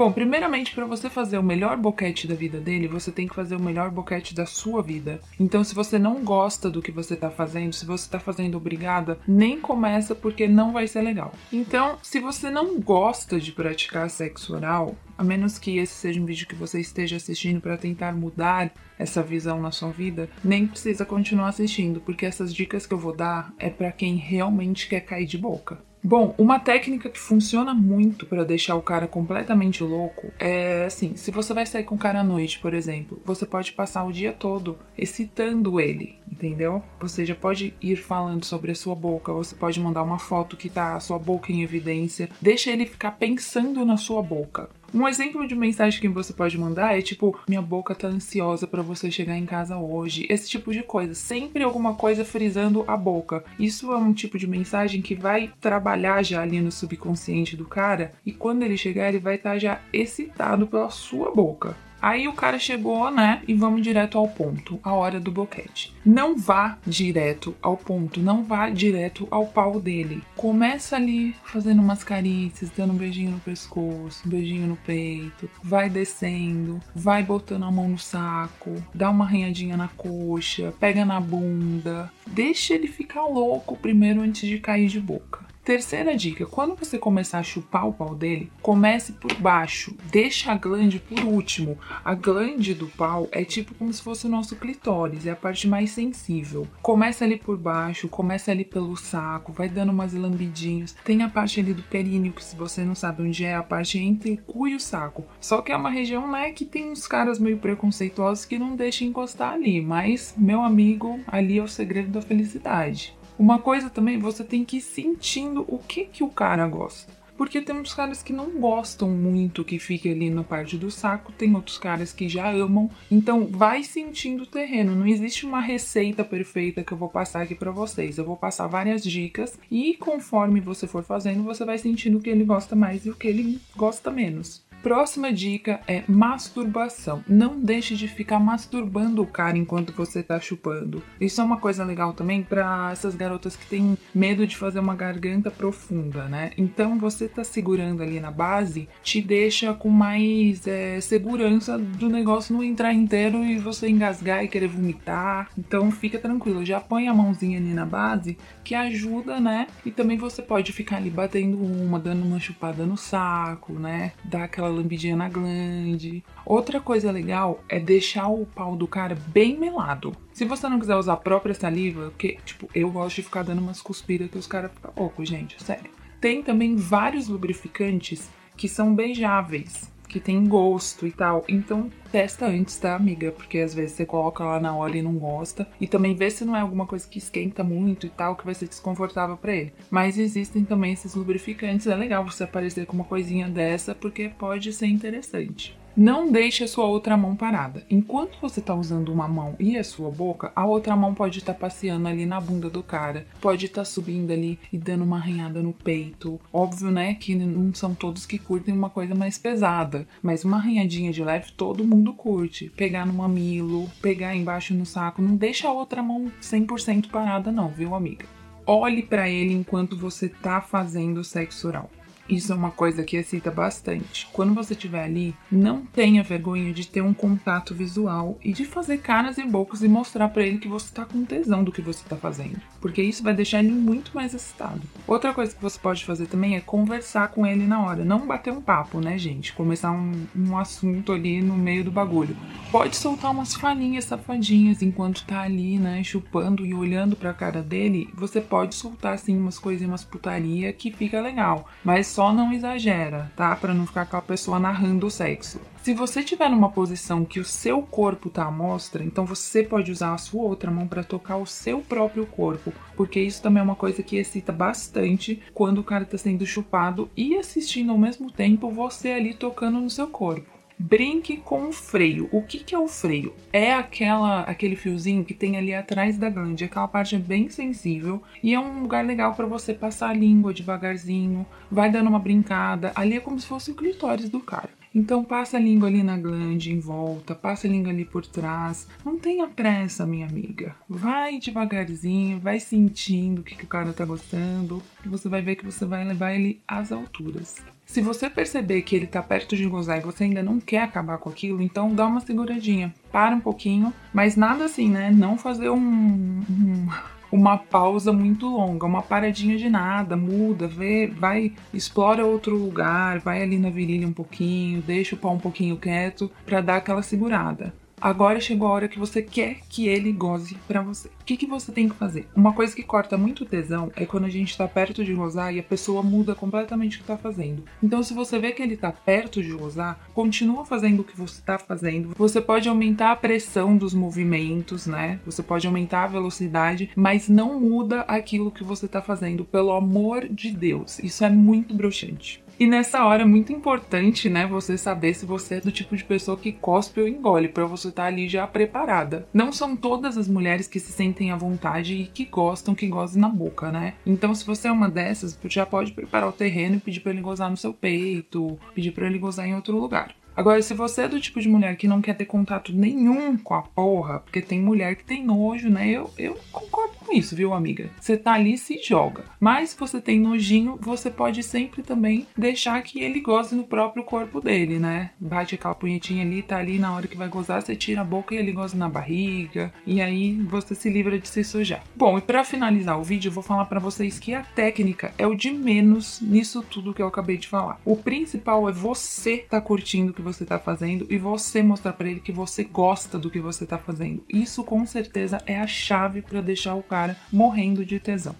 Bom, primeiramente, para você fazer o melhor boquete da vida dele, você tem que fazer o melhor boquete da sua vida. Então, se você não gosta do que você tá fazendo, se você tá fazendo obrigada, nem começa porque não vai ser legal. Então, se você não gosta de praticar sexo oral, a menos que esse seja um vídeo que você esteja assistindo para tentar mudar essa visão na sua vida, nem precisa continuar assistindo, porque essas dicas que eu vou dar é para quem realmente quer cair de boca. Bom, uma técnica que funciona muito para deixar o cara completamente louco é assim: se você vai sair com o cara à noite, por exemplo, você pode passar o dia todo excitando ele, entendeu? Você já pode ir falando sobre a sua boca, você pode mandar uma foto que tá a sua boca em evidência, deixa ele ficar pensando na sua boca. Um exemplo de mensagem que você pode mandar é tipo: Minha boca tá ansiosa para você chegar em casa hoje. Esse tipo de coisa. Sempre alguma coisa frisando a boca. Isso é um tipo de mensagem que vai trabalhar já ali no subconsciente do cara. E quando ele chegar, ele vai estar tá já excitado pela sua boca. Aí o cara chegou, né? E vamos direto ao ponto, a hora do boquete. Não vá direto ao ponto, não vá direto ao pau dele. Começa ali fazendo umas carícias, dando um beijinho no pescoço, um beijinho no peito, vai descendo, vai botando a mão no saco, dá uma arranhadinha na coxa, pega na bunda. Deixa ele ficar louco primeiro antes de cair de boca. Terceira dica: quando você começar a chupar o pau dele, comece por baixo, deixa a glande por último. A glande do pau é tipo como se fosse o nosso clitóris, é a parte mais sensível. Começa ali por baixo, começa ali pelo saco, vai dando umas lambidinhas. Tem a parte ali do períneo, que se você não sabe onde é, a parte entre o cu e o saco. Só que é uma região, né, que tem uns caras meio preconceituosos que não deixam encostar ali, mas meu amigo, ali é o segredo da felicidade. Uma coisa também, você tem que ir sentindo o que que o cara gosta. Porque tem uns caras que não gostam muito que fique ali na parte do saco, tem outros caras que já amam. Então vai sentindo o terreno. Não existe uma receita perfeita que eu vou passar aqui para vocês. Eu vou passar várias dicas e conforme você for fazendo, você vai sentindo o que ele gosta mais e o que ele gosta menos. Próxima dica é masturbação. Não deixe de ficar masturbando o cara enquanto você tá chupando. Isso é uma coisa legal também para essas garotas que têm medo de fazer uma garganta profunda, né? Então você tá segurando ali na base te deixa com mais é, segurança do negócio não entrar inteiro e você engasgar e querer vomitar. Então fica tranquilo, já põe a mãozinha ali na base que ajuda, né? E também você pode ficar ali batendo uma, dando uma chupada no saco, né? Dar aquela lambidinha na glande. Outra coisa legal é deixar o pau do cara bem melado. Se você não quiser usar a própria saliva, porque, tipo, eu gosto de ficar dando umas cuspidas que os caras ficam loucos, gente, sério. Tem também vários lubrificantes que são beijáveis que tem gosto e tal. Então testa antes, tá, amiga? Porque às vezes você coloca lá na hora e não gosta. E também vê se não é alguma coisa que esquenta muito e tal, que vai ser desconfortável para ele. Mas existem também esses lubrificantes. É legal você aparecer com uma coisinha dessa, porque pode ser interessante. Não deixe a sua outra mão parada. Enquanto você está usando uma mão e a sua boca, a outra mão pode estar tá passeando ali na bunda do cara, pode estar tá subindo ali e dando uma arranhada no peito. Óbvio, né, que não são todos que curtem uma coisa mais pesada, mas uma arranhadinha de leve todo mundo curte. Pegar no mamilo, pegar embaixo no saco, não deixa a outra mão 100% parada não, viu, amiga? Olhe para ele enquanto você está fazendo sexo oral. Isso é uma coisa que excita bastante. Quando você estiver ali, não tenha vergonha de ter um contato visual e de fazer caras e bocas e mostrar para ele que você tá com tesão do que você tá fazendo, porque isso vai deixar ele muito mais excitado. Outra coisa que você pode fazer também é conversar com ele na hora, não bater um papo, né, gente? Começar um, um assunto ali no meio do bagulho. Pode soltar umas falinhas safadinhas enquanto tá ali, né, chupando e olhando para a cara dele. Você pode soltar assim umas coisinhas, umas putaria que fica legal, mas só só não exagera, tá? Para não ficar aquela pessoa narrando o sexo. Se você estiver numa posição que o seu corpo tá à mostra, então você pode usar a sua outra mão para tocar o seu próprio corpo, porque isso também é uma coisa que excita bastante quando o cara tá sendo chupado e assistindo ao mesmo tempo você ali tocando no seu corpo. Brinque com o freio. O que, que é o freio? É aquela aquele fiozinho que tem ali atrás da glande. Aquela parte é bem sensível e é um lugar legal para você passar a língua devagarzinho. Vai dando uma brincada. Ali é como se fosse o clitóris do cara. Então passa a língua ali na glande em volta, passa a língua ali por trás. Não tenha pressa, minha amiga. Vai devagarzinho, vai sentindo o que, que o cara tá gostando, e você vai ver que você vai levar ele às alturas. Se você perceber que ele tá perto de gozar e você ainda não quer acabar com aquilo, então dá uma seguradinha. Para um pouquinho, mas nada assim, né? Não fazer um, um uma pausa muito longa, uma paradinha de nada, muda, vê, vai, explora outro lugar, vai ali na virilha um pouquinho, deixa o pau um pouquinho quieto para dar aquela segurada. Agora chegou a hora que você quer que ele goze para você. O que, que você tem que fazer? Uma coisa que corta muito tesão é quando a gente tá perto de gozar e a pessoa muda completamente o que tá fazendo. Então, se você vê que ele tá perto de gozar, continua fazendo o que você tá fazendo. Você pode aumentar a pressão dos movimentos, né? Você pode aumentar a velocidade, mas não muda aquilo que você tá fazendo, pelo amor de Deus. Isso é muito broxante. E nessa hora é muito importante, né, você saber se você é do tipo de pessoa que cospe ou engole, para você estar tá ali já preparada. Não são todas as mulheres que se sentem à vontade e que gostam que goze na boca, né? Então, se você é uma dessas, já pode preparar o terreno e pedir para ele gozar no seu peito, pedir para ele gozar em outro lugar. Agora, se você é do tipo de mulher que não quer ter contato nenhum com a porra, porque tem mulher que tem nojo, né? Eu, eu concordo isso, viu, amiga? Você tá ali se joga. Mas se você tem nojinho, você pode sempre também deixar que ele goze no próprio corpo dele, né? Bate aquela punhetinha ali, tá ali na hora que vai gozar, você tira a boca e ele goza na barriga. E aí você se livra de se sujar. Bom, e para finalizar o vídeo, eu vou falar para vocês que a técnica é o de menos nisso tudo que eu acabei de falar. O principal é você tá curtindo que você está fazendo e você mostrar para ele que você gosta do que você está fazendo. Isso com certeza é a chave para deixar o morrendo de tesão.